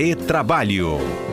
Retrabalho.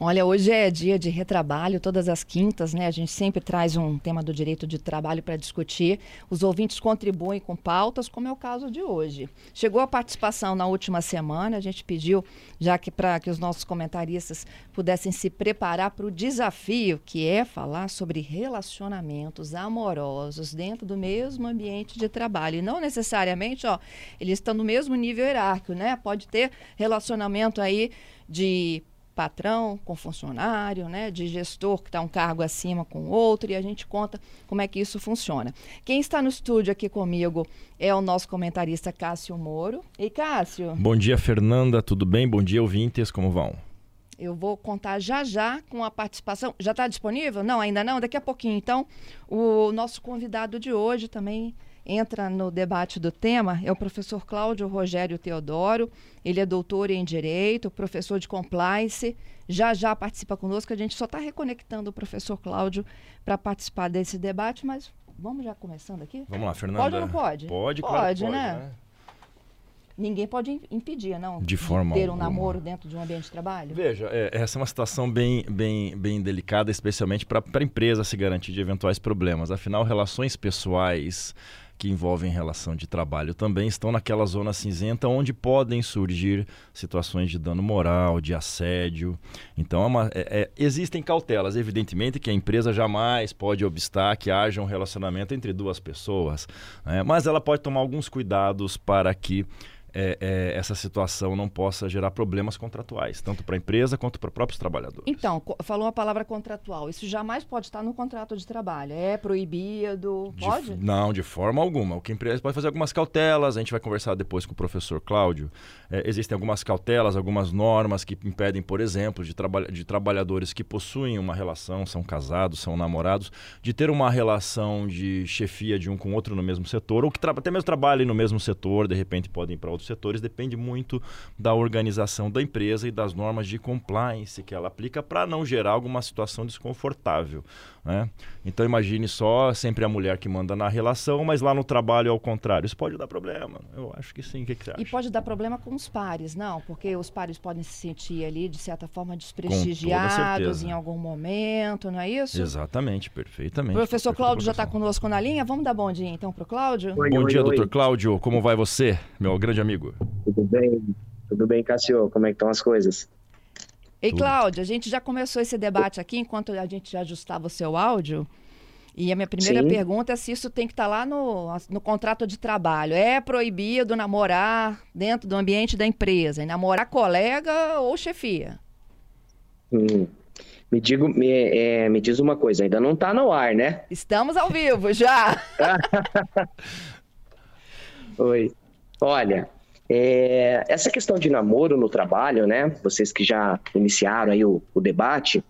Olha, hoje é dia de retrabalho, todas as quintas, né? A gente sempre traz um tema do direito de trabalho para discutir. Os ouvintes contribuem com pautas, como é o caso de hoje. Chegou a participação na última semana, a gente pediu, já que para que os nossos comentaristas pudessem se preparar para o desafio que é falar sobre relacionamentos amorosos dentro do mesmo ambiente de trabalho. E não necessariamente, ó, eles estão no mesmo nível hierárquico, né? Pode ter relacionamento aí de patrão com funcionário, né, de gestor que está um cargo acima com outro, e a gente conta como é que isso funciona. Quem está no estúdio aqui comigo é o nosso comentarista Cássio Moro. E Cássio? Bom dia, Fernanda, tudo bem? Bom dia, ouvintes, como vão? Eu vou contar já já com a participação. Já está disponível? Não, ainda não? Daqui a pouquinho. Então, o nosso convidado de hoje também entra no debate do tema é o professor Cláudio Rogério Teodoro. Ele é doutor em Direito, professor de Compliance. Já já participa conosco. A gente só está reconectando o professor Cláudio para participar desse debate, mas vamos já começando aqui? Vamos lá, Fernanda. Pode ou não pode? Pode, pode, claro pode né? né? Ninguém pode impedir, não? De forma ter um alguma. namoro dentro de um ambiente de trabalho? Veja, é, essa é uma situação bem, bem, bem delicada, especialmente para a empresa se garantir de eventuais problemas. Afinal, relações pessoais que envolvem relação de trabalho também estão naquela zona cinzenta onde podem surgir situações de dano moral, de assédio. Então, é uma, é, é, existem cautelas. Evidentemente que a empresa jamais pode obstar que haja um relacionamento entre duas pessoas, né? mas ela pode tomar alguns cuidados para que é, é, essa situação não possa gerar problemas contratuais, tanto para a empresa quanto para próprios trabalhadores. Então, falou a palavra contratual. Isso jamais pode estar no contrato de trabalho. É proibido? Pode? De, não, de forma alguma. O que a empresa pode fazer algumas cautelas, a gente vai conversar depois com o professor Cláudio. É, existem algumas cautelas, algumas normas que impedem, por exemplo, de, traba de trabalhadores que possuem uma relação, são casados, são namorados, de ter uma relação de chefia de um com outro no mesmo setor, ou que até mesmo trabalhem no mesmo setor, de repente podem ir para outros setores depende muito da organização da empresa e das normas de compliance que ela aplica para não gerar alguma situação desconfortável. Né? Então imagine só sempre a mulher que manda na relação, mas lá no trabalho é ao contrário. Isso pode dar problema. Eu acho que sim. O que, que você acha? E pode dar problema com os pares, não? Porque os pares podem se sentir ali, de certa forma, desprestigiados em algum momento, não é isso? Exatamente, perfeitamente. O professor Cláudio já está conosco na linha. Vamos dar bom dia então para o Cláudio? Oi, bom oi, dia, oi. doutor Cláudio. Como vai você, meu grande amigo? Tudo bem? Tudo bem, Cássio? Como é que estão as coisas? Ei, Cláudia, a gente já começou esse debate aqui enquanto a gente já ajustava o seu áudio. E a minha primeira Sim. pergunta é se isso tem que estar tá lá no, no contrato de trabalho. É proibido namorar dentro do ambiente da empresa? E namorar colega ou chefia? Hum. Me, digo, me, é, me diz uma coisa, ainda não está no ar, né? Estamos ao vivo já. Oi. Olha, é, essa questão de namoro no trabalho, né? Vocês que já iniciaram aí o, o debate,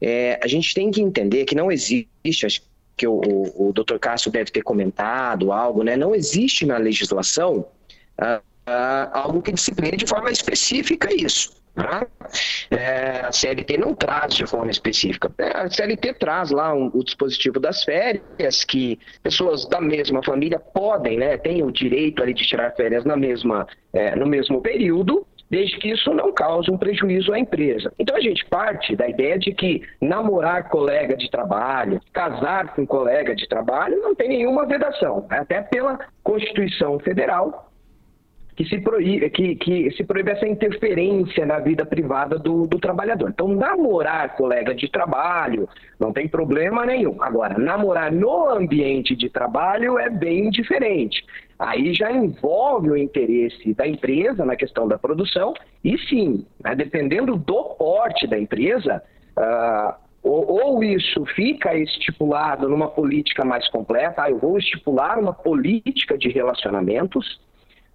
é, a gente tem que entender que não existe, acho que o, o, o Dr. Cássio deve ter comentado algo, né? Não existe na legislação ah, ah, algo que discipline de forma específica isso. Né? É, a CLT não traz de forma específica. É, a CLT traz lá um, o dispositivo das férias, que pessoas da mesma família podem, né, têm o direito ali de tirar férias na mesma, é, no mesmo período, desde que isso não cause um prejuízo à empresa. Então a gente parte da ideia de que namorar colega de trabalho, casar com colega de trabalho, não tem nenhuma vedação, né? até pela Constituição Federal que se proíbe, que, que se proíbe essa interferência na vida privada do, do trabalhador. Então, namorar colega de trabalho não tem problema nenhum. Agora, namorar no ambiente de trabalho é bem diferente. Aí já envolve o interesse da empresa na questão da produção, e sim, né, dependendo do porte da empresa, uh, ou, ou, isso fica estipulado numa política mais completa, ah, eu vou estipular uma política de relacionamentos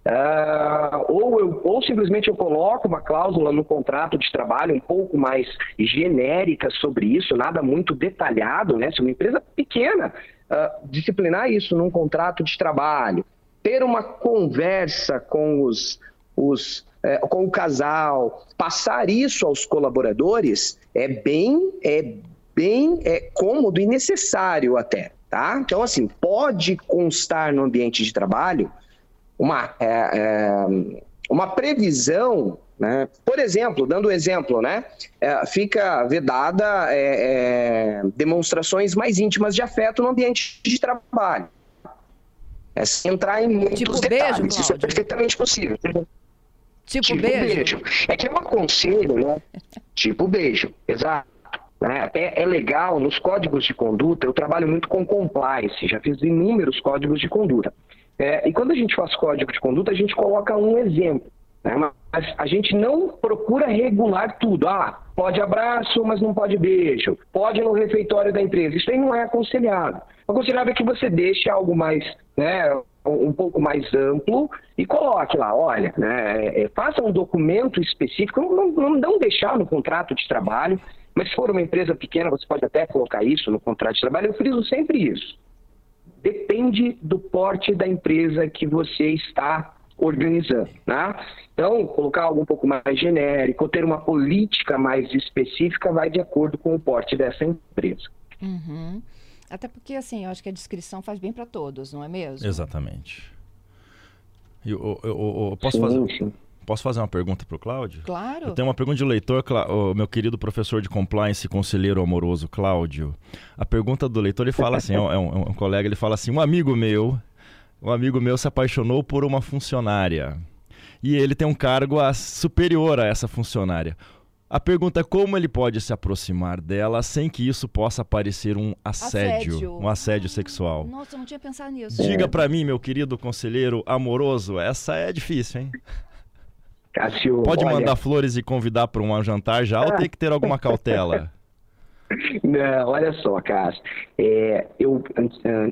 Uh, ou, eu, ou simplesmente eu coloco uma cláusula no contrato de trabalho um pouco mais genérica sobre isso, nada muito detalhado, né? Se uma empresa pequena uh, disciplinar isso num contrato de trabalho, ter uma conversa com os, os é, com o casal, passar isso aos colaboradores é bem é bem é cômodo e necessário até, tá? Então assim pode constar no ambiente de trabalho uma, é, é, uma previsão né? Por exemplo, dando exemplo, né? É, fica vedada é, é, demonstrações mais íntimas de afeto no ambiente de trabalho. É sem entrar em muitos tipo detalhes. Beijo, Isso é perfeitamente possível. Tipo, tipo beijo. beijo. É que eu aconselho, né? tipo beijo, exato. Né? Até é legal, nos códigos de conduta, eu trabalho muito com compliance, já fiz inúmeros códigos de conduta. É, e quando a gente faz código de conduta, a gente coloca um exemplo. Né? Mas a gente não procura regular tudo. Ah, pode abraço, mas não pode beijo. Pode no refeitório da empresa. Isso aí não é aconselhável. O aconselhável é que você deixe algo mais, né, um pouco mais amplo e coloque lá, olha, né, é, é, faça um documento específico, não, não, não deixar no contrato de trabalho, mas se for uma empresa pequena, você pode até colocar isso no contrato de trabalho. Eu friso sempre isso. Depende do porte da empresa que você está organizando. Né? Então, colocar algo um pouco mais genérico, ter uma política mais específica, vai de acordo com o porte dessa empresa. Uhum. Até porque, assim, eu acho que a descrição faz bem para todos, não é mesmo? Exatamente. Eu, eu, eu, eu posso sim, fazer. Sim. Posso fazer uma pergunta para o Cláudio? Claro. Eu tenho uma pergunta de leitor, o meu querido professor de compliance e conselheiro amoroso, Cláudio. A pergunta do leitor, ele fala assim, é um, é um, colega, ele fala assim, um amigo meu um amigo meu se apaixonou por uma funcionária. E ele tem um cargo a, superior a essa funcionária. A pergunta é como ele pode se aproximar dela sem que isso possa parecer um assédio, assédio. um assédio sexual. Nossa, eu não tinha pensado nisso. Diga para mim, meu querido conselheiro amoroso, essa é difícil, hein? Cássio, pode olha... mandar flores e convidar para um jantar já ou tem que ter alguma cautela? Não, olha só, Cássio. É, eu,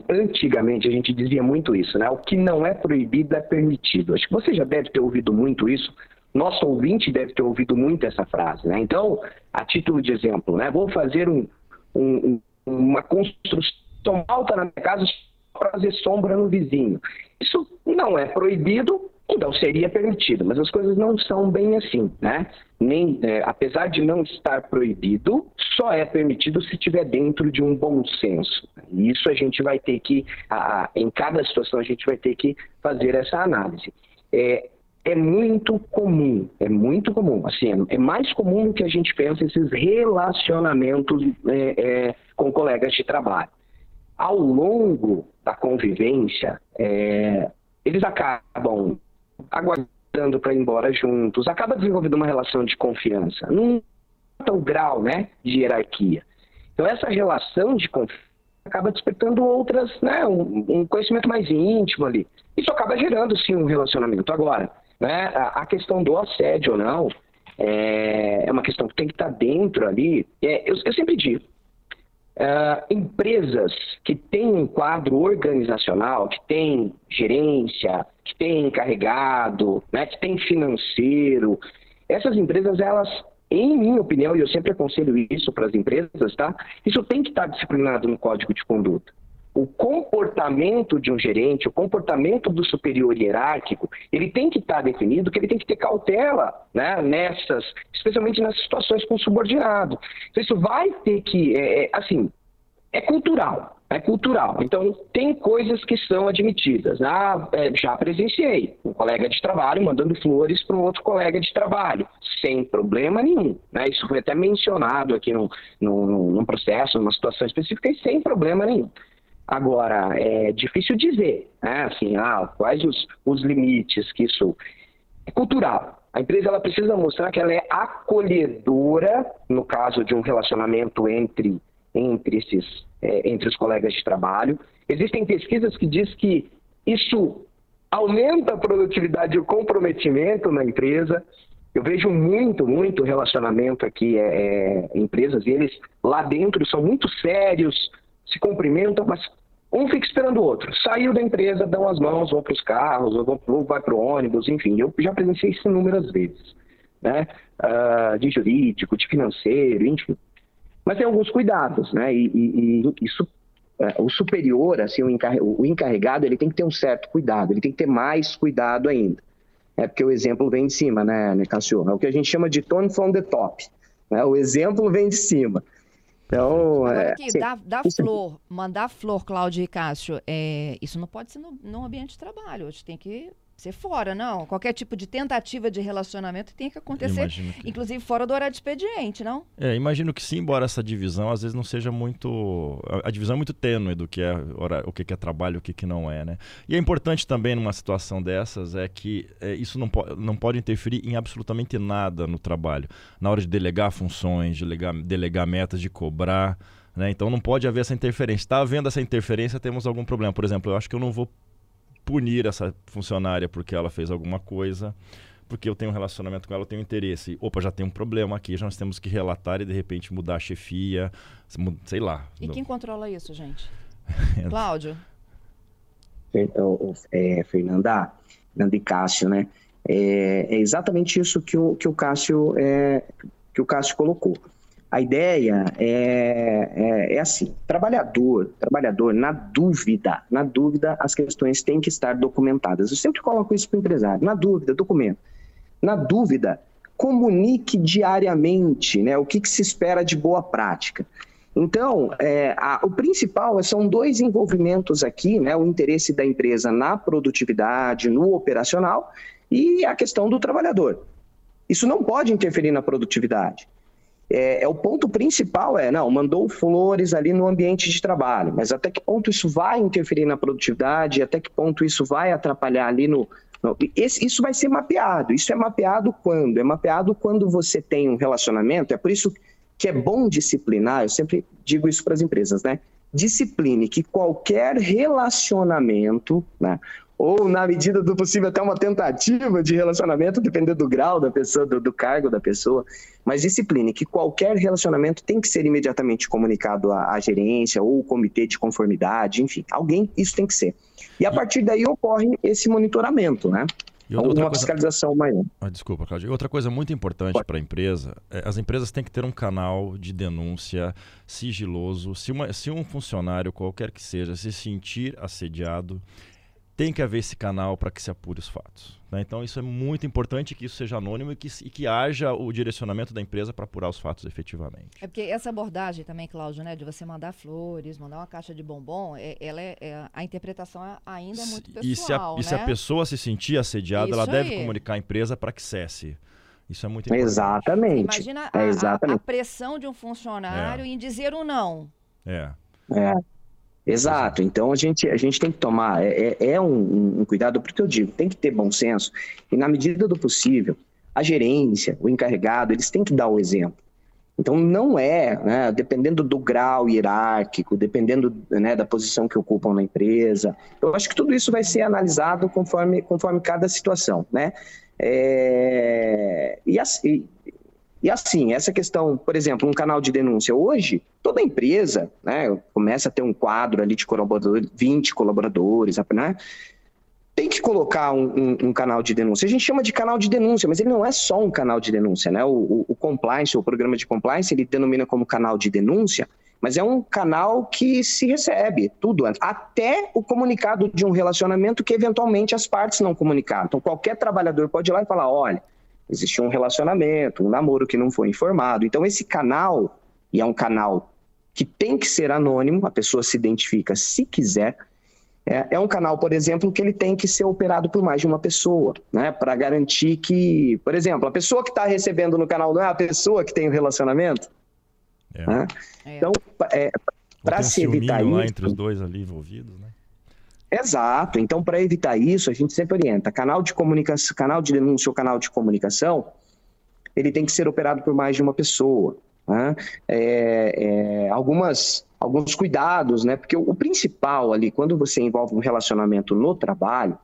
antigamente a gente dizia muito isso, né? O que não é proibido é permitido. Acho que você já deve ter ouvido muito isso. Nosso ouvinte deve ter ouvido muito essa frase, né? Então, a título de exemplo, né? Vou fazer um, um, uma construção alta na minha casa para fazer sombra no vizinho. Isso não é proibido, então seria permitido, mas as coisas não são bem assim, né? Nem, é, apesar de não estar proibido, só é permitido se estiver dentro de um bom senso. E isso a gente vai ter que, a, em cada situação, a gente vai ter que fazer essa análise. É, é muito comum, é muito comum, assim, é mais comum do que a gente pensa esses relacionamentos é, é, com colegas de trabalho. Ao longo da convivência, é, eles acabam aguardando para ir embora juntos, acaba desenvolvendo uma relação de confiança, num tão grau né, de hierarquia. Então, essa relação de confiança acaba despertando outras, né, um, um, conhecimento mais íntimo ali. Isso acaba gerando, sim, um relacionamento. Agora, né, a, a questão do assédio ou não é, é, uma questão que tem que estar dentro ali. É, eu, eu sempre digo, Uh, empresas que têm um quadro organizacional, que tem gerência, que tem encarregado, né, que tem financeiro, essas empresas, elas, em minha opinião, e eu sempre aconselho isso para as empresas, tá? Isso tem que estar disciplinado no código de conduta. O comportamento de um gerente, o comportamento do superior hierárquico, ele tem que estar definido, que ele tem que ter cautela né, nessas, especialmente nessas situações com subordinado. Então, isso vai ter que, é, é assim, é cultural. É cultural. Então, tem coisas que são admitidas. Ah, é, já presenciei um colega de trabalho mandando flores para um outro colega de trabalho, sem problema nenhum. Né? Isso foi até mencionado aqui no, no, num processo, numa situação específica, e sem problema nenhum. Agora, é difícil dizer, né? assim, ah, quais os, os limites que isso... É cultural. A empresa ela precisa mostrar que ela é acolhedora, no caso de um relacionamento entre entre, esses, é, entre os colegas de trabalho. Existem pesquisas que dizem que isso aumenta a produtividade e o comprometimento na empresa. Eu vejo muito, muito relacionamento aqui, é, é, empresas, e eles lá dentro são muito sérios, se cumprimentam, mas um fica esperando o outro. Saiu da empresa, dão as mãos, vão para os carros, ou, vão, vai para o ônibus, enfim. Eu já presenciei isso inúmeras vezes. Né? Uh, de jurídico, de financeiro, enfim. Mas tem alguns cuidados, né? E, e, e isso, é, o superior, assim, o, o encarregado, ele tem que ter um certo cuidado, ele tem que ter mais cuidado ainda. É porque o exemplo vem de cima, né, né Cassio? É o que a gente chama de tone from the top. Né? O exemplo vem de cima. Então, é, aqui, assim, dá flor, mandar flor, Cláudio e Cássio, é, isso não pode ser no, no ambiente de trabalho. A gente tem que ser fora, não. Qualquer tipo de tentativa de relacionamento tem que acontecer, que... inclusive fora do horário de expediente, não? É, imagino que sim, embora essa divisão às vezes não seja muito. A divisão é muito tênue do que é o que é trabalho e o que, que não é, né? E é importante também numa situação dessas é que é, isso não, po não pode interferir em absolutamente nada no trabalho. Na hora de delegar funções, de delegar, delegar metas, de cobrar. Né? Então não pode haver essa interferência. Está havendo essa interferência, temos algum problema. Por exemplo, eu acho que eu não vou punir essa funcionária porque ela fez alguma coisa, porque eu tenho um relacionamento com ela, eu tenho interesse. Opa, já tem um problema aqui, já nós temos que relatar e de repente mudar a chefia, sei lá. E quem controla isso, gente? Cláudio? Então, é, Fernanda, Fernanda e Cássio, né? É, é, exatamente isso que o, que o Cássio é, que o Cássio colocou. A ideia é, é, é, assim: trabalhador, trabalhador, na dúvida, na dúvida, as questões têm que estar documentadas. Eu sempre coloco isso para o empresário: na dúvida, documento. Na dúvida, comunique diariamente né, o que, que se espera de boa prática. Então, é, a, o principal são dois envolvimentos aqui, né, o interesse da empresa na produtividade, no operacional e a questão do trabalhador. Isso não pode interferir na produtividade é, é, o ponto principal é, não, mandou flores ali no ambiente de trabalho, mas até que ponto isso vai interferir na produtividade, até que ponto isso vai atrapalhar ali no... no esse, isso vai ser mapeado, isso é mapeado quando? É mapeado quando você tem um relacionamento, é por isso que é bom disciplinar, eu sempre digo isso para as empresas, né? Discipline que qualquer relacionamento, né? Ou na medida do possível até uma tentativa de relacionamento, dependendo do grau da pessoa, do, do, cargo da pessoa, mas discipline que qualquer relacionamento tem que ser imediatamente comunicado à, à gerência ou comitê de conformidade, enfim, alguém isso tem que ser. E a partir daí ocorre esse monitoramento, né? E outra, uma coisa... fiscalização maior. Ah, desculpa, Claudio. Outra coisa muito importante para a empresa, é, as empresas têm que ter um canal de denúncia sigiloso. Se, uma, se um funcionário, qualquer que seja, se sentir assediado, tem que haver esse canal para que se apure os fatos. Né? Então, isso é muito importante que isso seja anônimo e que, e que haja o direcionamento da empresa para apurar os fatos efetivamente. É porque essa abordagem também, Cláudio, né, de você mandar flores, mandar uma caixa de bombom, é, ela é, é a interpretação é, ainda é muito pessoal. E se a, né? e se a pessoa se sentir assediada, isso ela deve comunicar à empresa para que cesse. Isso é muito importante. Exatamente. Imagina a, exatamente. A, a, pressão de um funcionário é. em dizer um não. É. É. Exato. Então a gente, a gente tem que tomar, é, é, é um, um, cuidado, porque eu digo, tem que ter bom senso, e na medida do possível, a gerência, o encarregado, eles têm que dar o exemplo. Então não é, né, dependendo do grau hierárquico, dependendo né, da posição que ocupam na empresa, eu acho que tudo isso vai ser analisado conforme, conforme cada situação, né? É, e, assim, e assim, essa questão, por exemplo, um canal de denúncia. Hoje, toda empresa né, começa a ter um quadro ali de colaboradores, 20 colaboradores, né? Tem que colocar um, um, um, canal de denúncia. A gente chama de canal de denúncia, mas ele não é só um canal de denúncia, né? O, o, o compliance, o programa de compliance, ele denomina como canal de denúncia, mas é um canal que se recebe tudo, até o comunicado de um relacionamento que eventualmente as partes não comunicaram. Então, qualquer trabalhador pode ir lá e falar: olha, existiu um relacionamento, um namoro que não foi informado. Então, esse canal, e é um canal que tem que ser anônimo, a pessoa se identifica se quiser, é, é um canal, por exemplo, que ele tem que ser operado por mais de uma pessoa, né? Para garantir que, por exemplo, a pessoa que está recebendo no canal não é a pessoa que tem o relacionamento. É. Né? É. Então, é, para se evitar isso. entre os dois ali envolvidos, né? Exato. Então, para evitar isso, a gente sempre orienta. Canal de comunicação, canal de denúncia ou canal de comunicação, ele tem que ser operado por mais de uma pessoa. Né? É, é, algumas, alguns cuidados, né? Porque o, o, principal ali, quando você envolve um relacionamento no trabalho,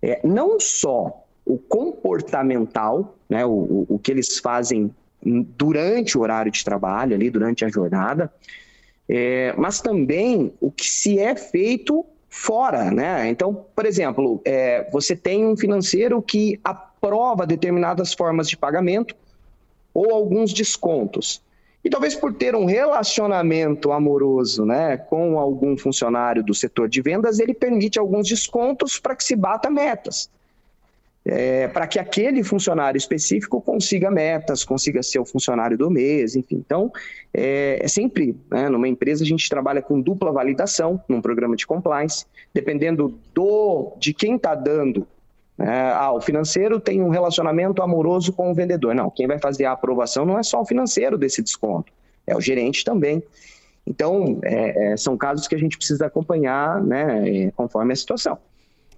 é não só o comportamental, né? O, o, o que eles fazem durante o horário de trabalho, ali, durante a jornada, é, mas também o que se é feito fora, né? Então, por exemplo, é, você tem um financeiro que aprova determinadas formas de pagamento ou alguns descontos. E talvez por ter um relacionamento amoroso né, com algum funcionário do setor de vendas, ele permite alguns descontos para que se bata metas é, para que aquele funcionário específico consiga metas, consiga ser o funcionário do mês, enfim. Então, é, é sempre, né, numa empresa, a gente trabalha com dupla validação, num programa de compliance, dependendo do de quem está dando É, ah, o financeiro tem um relacionamento amoroso com o vendedor. Não, quem vai fazer a aprovação não é só o financeiro desse desconto, é o gerente também. Então, é, é, são casos que a gente precisa acompanhar né, é, conforme a situação.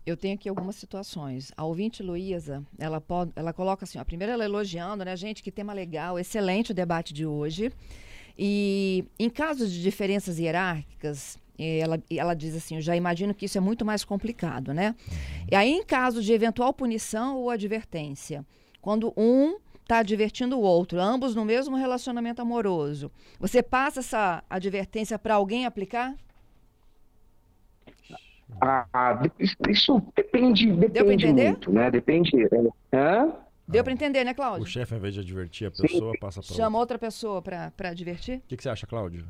Eu tenho aqui algumas situações. A ouvinte Luísa, ela, ela coloca assim, ó, primeiro ela elogiando, né, gente, que tema legal, excelente o debate de hoje. E em casos de diferenças hierárquicas, ela, ela diz assim, eu já imagino que isso é muito mais complicado, né? E aí, em caso de eventual punição ou advertência, quando um está advertindo o outro, ambos no mesmo relacionamento amoroso, você passa essa advertência para alguém aplicar? Ah, isso depende, depende muito, né? Depende. É, hã? Deu para entender, né, Cláudio? O chefe, ao invés de advertir a pessoa, Sim. passa para Chama outra pessoa para advertir? O que, que, você acha, Cláudio?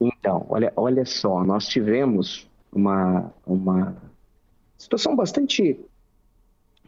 Então, olha, olha só, nós tivemos uma, uma situação bastante.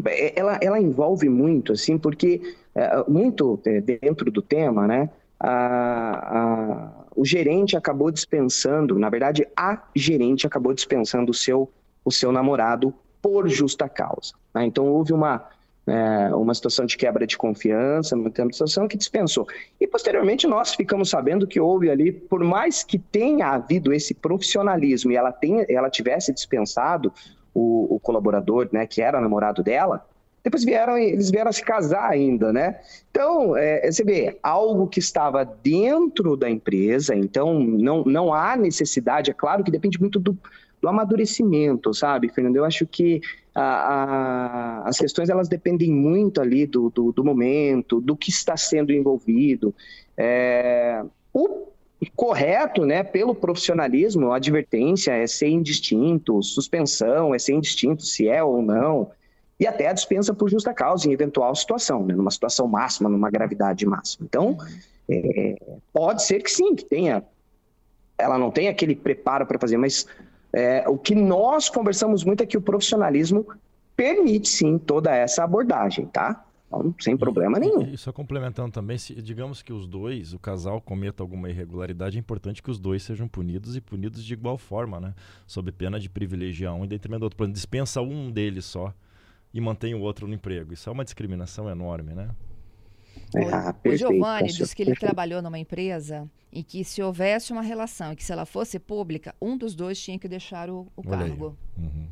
É, ela, ela envolve muito, assim, porque é, muito é, dentro do tema, né? A, a, o gerente acabou dispensando, na verdade, a gerente acabou dispensando o seu, o seu namorado por justa causa. Né? Então, houve uma, é, uma situação de quebra de confiança, uma situação que dispensou. E, posteriormente, nós ficamos sabendo que houve ali, por mais que tenha havido esse profissionalismo e ela, tenha, ela tivesse dispensado o, o colaborador, né, que era namorado dela, depois vieram, eles vieram a se casar ainda, né? Então, é, você vê, algo que estava dentro da empresa, então não, não há necessidade, é claro que depende muito do, do amadurecimento, sabe, Fernando? Eu acho que a, a, as questões, elas dependem muito ali do, do, do momento, do que está sendo envolvido. É, o correto, né, pelo profissionalismo, a advertência é ser indistinto, suspensão é ser indistinto se é ou não, e até a dispensa por justa causa em eventual situação, né, numa situação máxima, numa gravidade máxima. Então, é, pode ser que sim, que tenha, ela não tenha aquele preparo para fazer, mas é, o que nós conversamos muito é que o profissionalismo permite sim toda essa abordagem, tá? Então, sem problema nenhum. E só complementando também, se digamos que os dois, o casal cometa alguma irregularidade, é importante que os dois sejam punidos e punidos de igual forma, né? Sob pena de privilegiar um em detrimento do outro. Por exemplo, dispensa um deles só e mantém o outro no emprego. Isso é uma discriminação enorme, né? Ah, o Giovanni disse que ele trabalhou numa empresa em que se houvesse uma relação e que se ela fosse pública, um dos dois tinha que deixar o, o cargo. Uhum.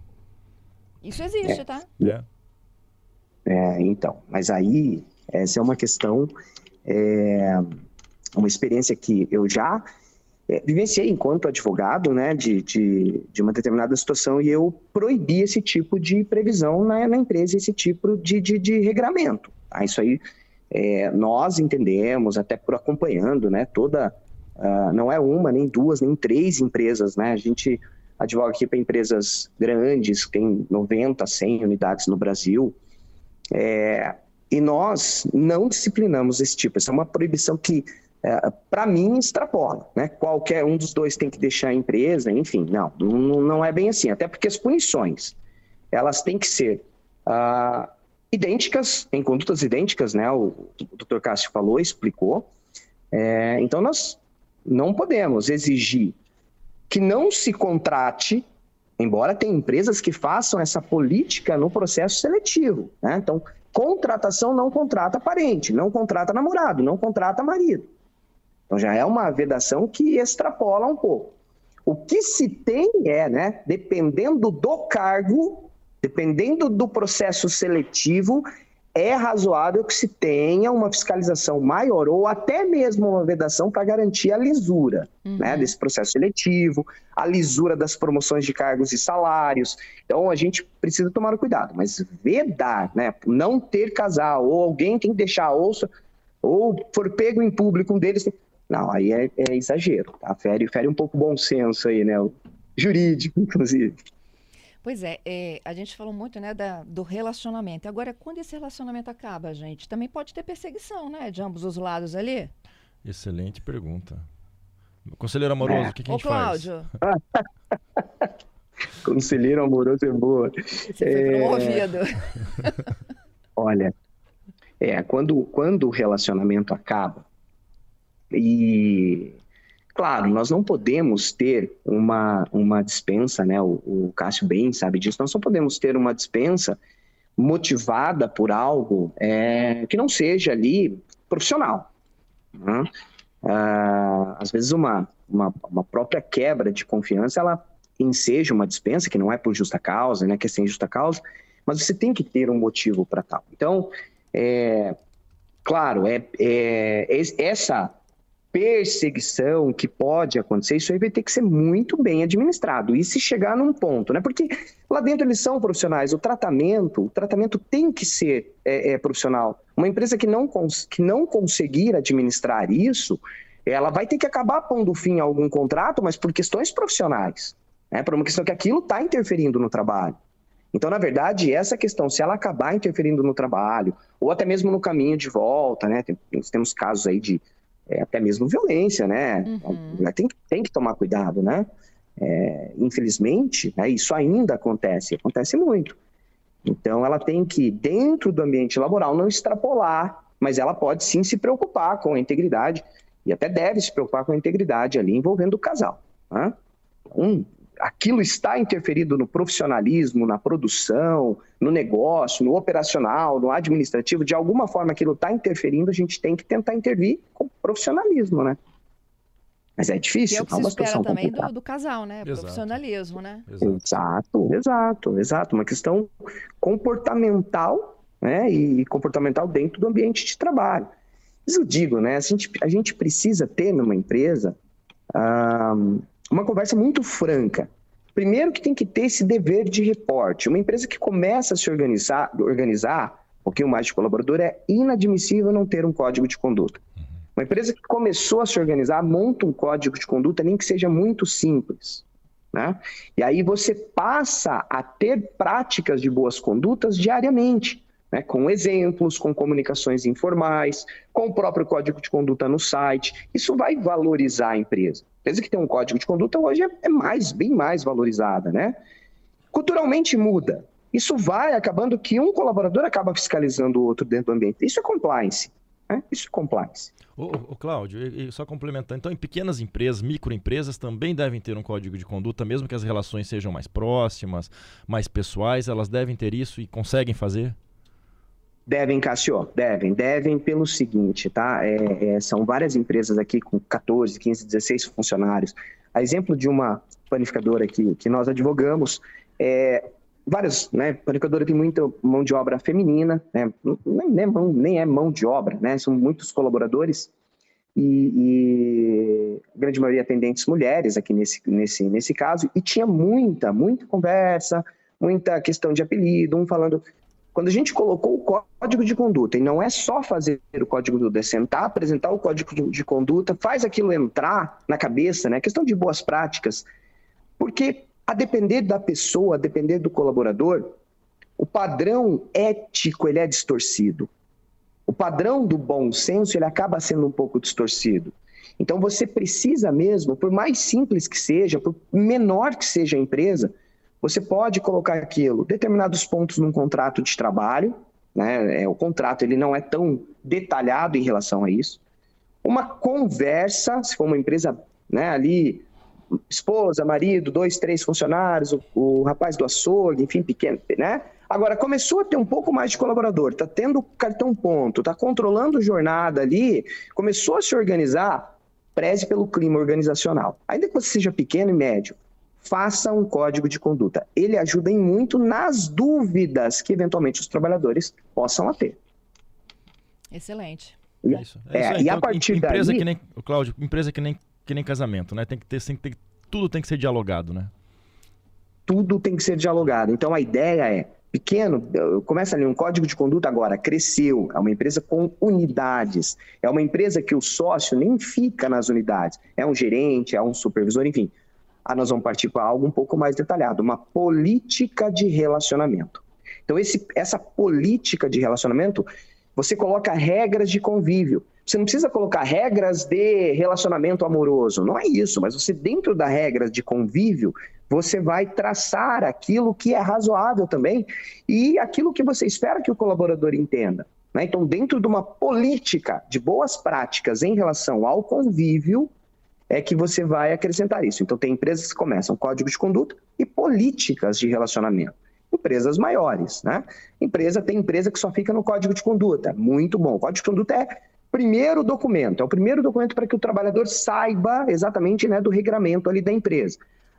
Isso existe, é. tá? É. é. então, mas aí essa é uma questão, é, uma experiência que eu já é, vivenciei enquanto advogado, né, de, de, de, uma determinada situação e eu proibi esse tipo de previsão na, na empresa, esse tipo de, de, de regramento. Tá? Isso aí é, nós entendemos, até por acompanhando, né, toda, uh, não é uma, nem duas, nem três empresas, né, a gente advoga aqui para empresas grandes, que tem 90, 100 unidades no Brasil, é, e nós não disciplinamos esse tipo, essa é uma proibição que é, para mim, extrapola. Né? Qualquer um dos dois tem que deixar a empresa, enfim, não, não, não é bem assim. Até porque as punições, elas têm que ser uh, idênticas, em condutas idênticas, né? O, o Dr. Cássio falou, explicou. É, então, nós não podemos exigir que não se contrate, embora tenha empresas que façam essa política no processo seletivo. Né? Então, contratação não contrata parente, não contrata namorado, não contrata marido. Então já é uma vedação que extrapola um pouco. O que se tem é, né, dependendo do cargo, dependendo do processo seletivo, é razoável que se tenha uma fiscalização maior ou até mesmo uma vedação para garantir a lisura uhum. né, desse processo seletivo, a lisura das promoções de cargos e salários. Então a gente precisa tomar cuidado, mas vedar, né, não ter casal ou alguém tem que deixar a ouça ou for pego em público um deles, não, aí é, é exagero, tá? Fere, fere um pouco o bom senso aí, né? O jurídico, inclusive. Pois é, é, a gente falou muito né, da, do relacionamento. Agora, quando esse relacionamento acaba, gente, também pode ter perseguição, né? De ambos os lados ali? Excelente pergunta. Conselheiro amoroso, é. o que, que a gente Ô, Cláudio. faz? Conselheiro amoroso é boa. Você é... foi promovido. Olha, é, quando, quando o relacionamento acaba, e, claro, nós não podemos ter uma, uma dispensa, né? O, o Cássio bem sabe disso, nós não podemos ter uma dispensa motivada por algo é, que não seja ali profissional. Né? Ah, às vezes uma, uma, uma, própria quebra de confiança, ela enseja uma dispensa, que não é por justa causa, né, que é sem justa causa, mas você tem que ter um motivo para tal. Então, é, claro, é, é, essa perseguição que pode acontecer, isso aí vai ter que ser muito bem administrado. E se chegar num ponto, né? Porque lá dentro eles são profissionais, o tratamento, o tratamento tem que ser é, é, profissional. Uma empresa que não, que não conseguir administrar isso, ela vai ter que acabar pondo fim a algum contrato, mas por questões profissionais. Né? Por uma questão que aquilo está interferindo no trabalho. Então, na verdade, essa questão, se ela acabar interferindo no trabalho, ou até mesmo no caminho de volta, né? Tem, temos casos aí de é, até mesmo violência, né? Uhum. Tem, tem que tomar cuidado, né? É, infelizmente, né, isso ainda acontece, acontece muito. Então, ela tem que, dentro do ambiente laboral, não extrapolar, mas ela pode sim se preocupar com a integridade, e até deve se preocupar com a integridade ali envolvendo o casal. Né? Então, aquilo está interferido no profissionalismo, na produção, no negócio, no operacional, no administrativo, de alguma forma aquilo está interferindo, a gente tem que tentar intervir com profissionalismo, né? Mas é difícil. Que é o que é se espera também do, do, casal, né? Exato. Profissionalismo, né? Exato, exato, exato. Uma questão comportamental, né? E comportamental dentro do ambiente de trabalho. Mas eu digo, né? A gente, a gente precisa ter numa empresa um, uma conversa muito franca. Primeiro que tem que ter esse dever de reporte. Uma empresa que começa a se organizar, organizar um pouquinho mais de colaborador, é inadmissível não ter um código de conduta. Uma empresa que começou a se organizar, monta um código de conduta, nem que seja muito simples. Né? E aí você passa a ter práticas de boas condutas diariamente, né? com exemplos, com comunicações informais, com o próprio código de conduta no site. Isso vai valorizar a empresa. A empresa que tem um código de conduta hoje é, é mais, bem mais valorizada. Né? Culturalmente muda. Isso vai acabando que um colaborador acaba fiscalizando o outro dentro do ambiente. Isso é compliance. Né? Isso é compliance. Ô, ô Cláudio, e, e só complementando, então em pequenas empresas, microempresas também devem ter um código de conduta, mesmo que as relações sejam mais próximas, mais pessoais, elas devem ter isso e conseguem fazer? Devem, Cássio, devem. Devem pelo seguinte, tá? É, é, são várias empresas aqui com 14, 15, 16 funcionários. A exemplo de uma panificadora que, que nós advogamos, é, várias, né? Panificadora tem muita mão de obra feminina, né? Nem, nem, mão, nem é mão de obra, né? São muitos colaboradores e, e a grande maioria atendentes mulheres aqui nesse, nesse, nesse caso, e tinha muita, muita conversa, muita questão de apelido, um falando. Quando a gente colocou o código de conduta, e não é só fazer o código de conduta, é sentar, apresentar o código de conduta, faz aquilo entrar na cabeça, né? Questão de boas práticas, porque a depender da pessoa, a depender do colaborador, o padrão ético ele é distorcido. O padrão do bom senso ele acaba sendo um pouco distorcido. Então você precisa mesmo, por mais simples que seja, por menor que seja a empresa, você pode colocar aquilo, determinados pontos num contrato de trabalho, né? É, o contrato ele não é tão detalhado em relação a isso. Uma conversa, se for uma empresa né, ali esposa, marido, dois, três funcionários, o, o, rapaz do açougue, enfim, pequeno, né? Agora, começou a ter um pouco mais de colaborador, está tendo cartão ponto, está controlando jornada ali, começou a se organizar, preze pelo clima organizacional. Ainda que você seja pequeno e médio, faça um código de conduta. Ele ajuda em muito nas dúvidas que eventualmente os trabalhadores possam ter. Excelente. É isso. É, é isso e então, a partir empresa daí... que nem, Cláudio, empresa que nem que nem casamento, né? Tem que ter, tem que ter, tudo tem que ser dialogado, né? Tudo tem que ser dialogado. Então a ideia é pequeno, começa ali um código de conduta agora, cresceu, é uma empresa com unidades, é uma empresa que o sócio nem fica nas unidades, é um gerente, é um supervisor, enfim. Ah, nós vamos partir para algo um pouco mais detalhado, uma política de relacionamento. Então esse, essa política de relacionamento, você coloca regras de convívio. Você não precisa colocar regras de relacionamento amoroso, não é isso, mas você, dentro das regras de convívio, você vai traçar aquilo que é razoável também e aquilo que você espera que o colaborador entenda. Né? Então, dentro de uma política de boas práticas em relação ao convívio, é que você vai acrescentar isso. Então, tem empresas que começam código de conduta e políticas de relacionamento. empresas maiores, né? Empresa tem empresa que só fica no código de conduta. Muito bom. O código de conduta é primeiro documento, é o primeiro documento para que o trabalhador saiba exatamente né, do regramento ali da empresa.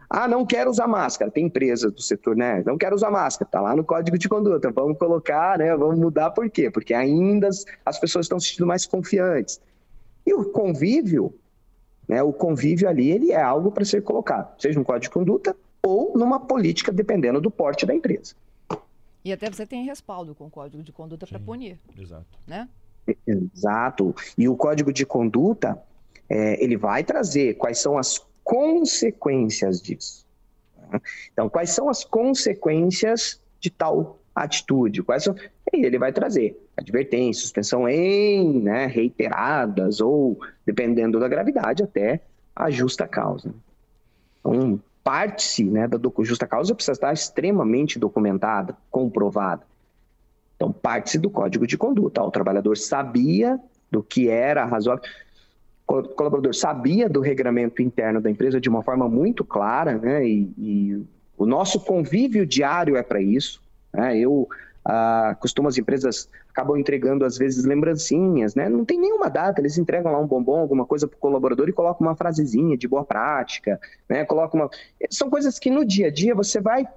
Ah, não quero usar máscara. Tem empresas do setor, né? Não quero usar máscara. Está lá no código de conduta. Vamos colocar, né? Vamos mudar por quê? Porque ainda as pessoas estão se sentindo mais confiantes. E o convívio, né? O convívio ali, ele é algo para ser colocado, seja no código de conduta ou numa política, dependendo do porte da empresa. E até você tem respaldo com o código de conduta para punir. Exato. Né? Exato. E o código de conduta, é, ele vai trazer quais são as consequências disso. Né? Então, quais são as consequências de tal atitude? Quais são... Ele vai trazer advertência, suspensão em né, reiteradas ou, dependendo da gravidade, até a justa causa. Então, parte né, da justa causa precisa estar extremamente documentada, comprovada. Então, parte-se do código de conduta. O trabalhador sabia do que era razoável o colaborador sabia do regramento interno da empresa de uma forma muito clara, né? E, e o nosso convívio diário é para isso. Né? Eu ah, costumo as empresas acabam entregando às vezes lembrancinhas, né? Não tem nenhuma data, eles entregam lá um bombom, alguma coisa para o colaborador e colocam uma frasezinha de boa prática, né? Coloca uma, são coisas que no dia a dia você vai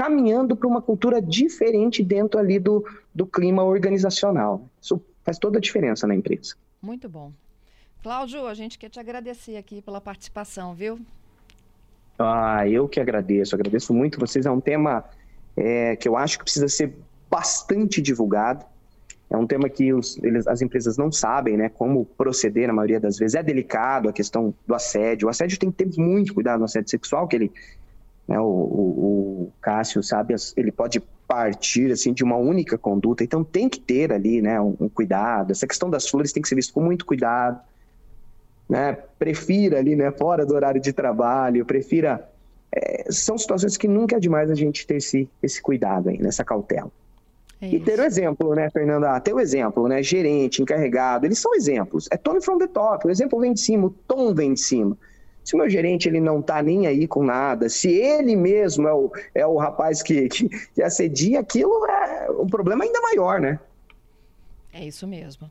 caminhando para uma cultura diferente dentro ali do, do clima organizacional. Isso faz toda a diferença na empresa. Muito bom. Cláudio, a gente quer te agradecer aqui pela participação, viu? Ah, eu que agradeço, agradeço muito vocês. É um tema é, que eu acho que precisa ser bastante divulgado. É um tema que os, eles, as empresas não sabem né, como proceder na maioria das vezes. É delicado a questão do assédio. O assédio tem que ter muito cuidado no assédio sexual, que ele, né, o, o, o Cássio sabe, ele pode partir assim de uma única conduta. Então tem que ter ali né, um, um cuidado. Essa questão das flores tem que ser visto com muito cuidado né, prefira ali, né, fora do horário de trabalho, prefira. É, são situações que nunca é demais a gente ter esse, esse cuidado aí, nessa cautela. É e ter o exemplo, né, Fernanda? Ter o exemplo, né? Gerente, encarregado, eles são exemplos. É Tony from the top. O exemplo vem de cima, o tom vem de cima. Se o meu gerente ele não tá nem aí com nada, se ele mesmo é o, é o rapaz que, que, que assedia, aquilo é um problema ainda maior, né? É isso mesmo.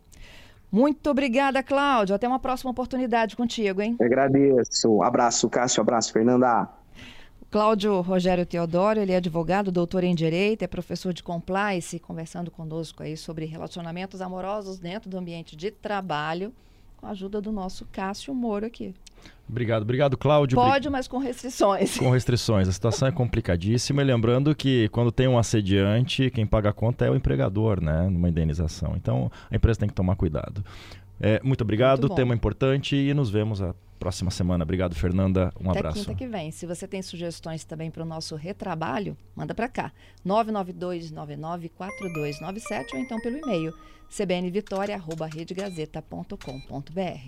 Muito obrigada, Cláudio. Até uma próxima oportunidade contigo, hein? Eu agradeço. Abraço, Cássio. Abraço, Fernanda. Cláudio Rogério Teodoro, ele é advogado, doutor em Direito, é professor de compliance, conversando conosco aí sobre relacionamentos amorosos dentro do ambiente de trabalho com a ajuda do nosso Cássio Moro aqui. Obrigado, obrigado, Cláudio. Pode, mas com restrições. Com restrições. A situação é complicadíssima. E lembrando que quando tem um assediante, quem paga a conta é o empregador, né? Numa indenização. Então a empresa tem que tomar cuidado. É, muito obrigado, muito tema importante e nos vemos a próxima semana. Obrigado, Fernanda. Um Até abraço. quinta que vem. Se você tem sugestões também para o nosso retrabalho, manda para cá. 992994297 ou então pelo e-mail cbnvitoria.redegazeta.com.br.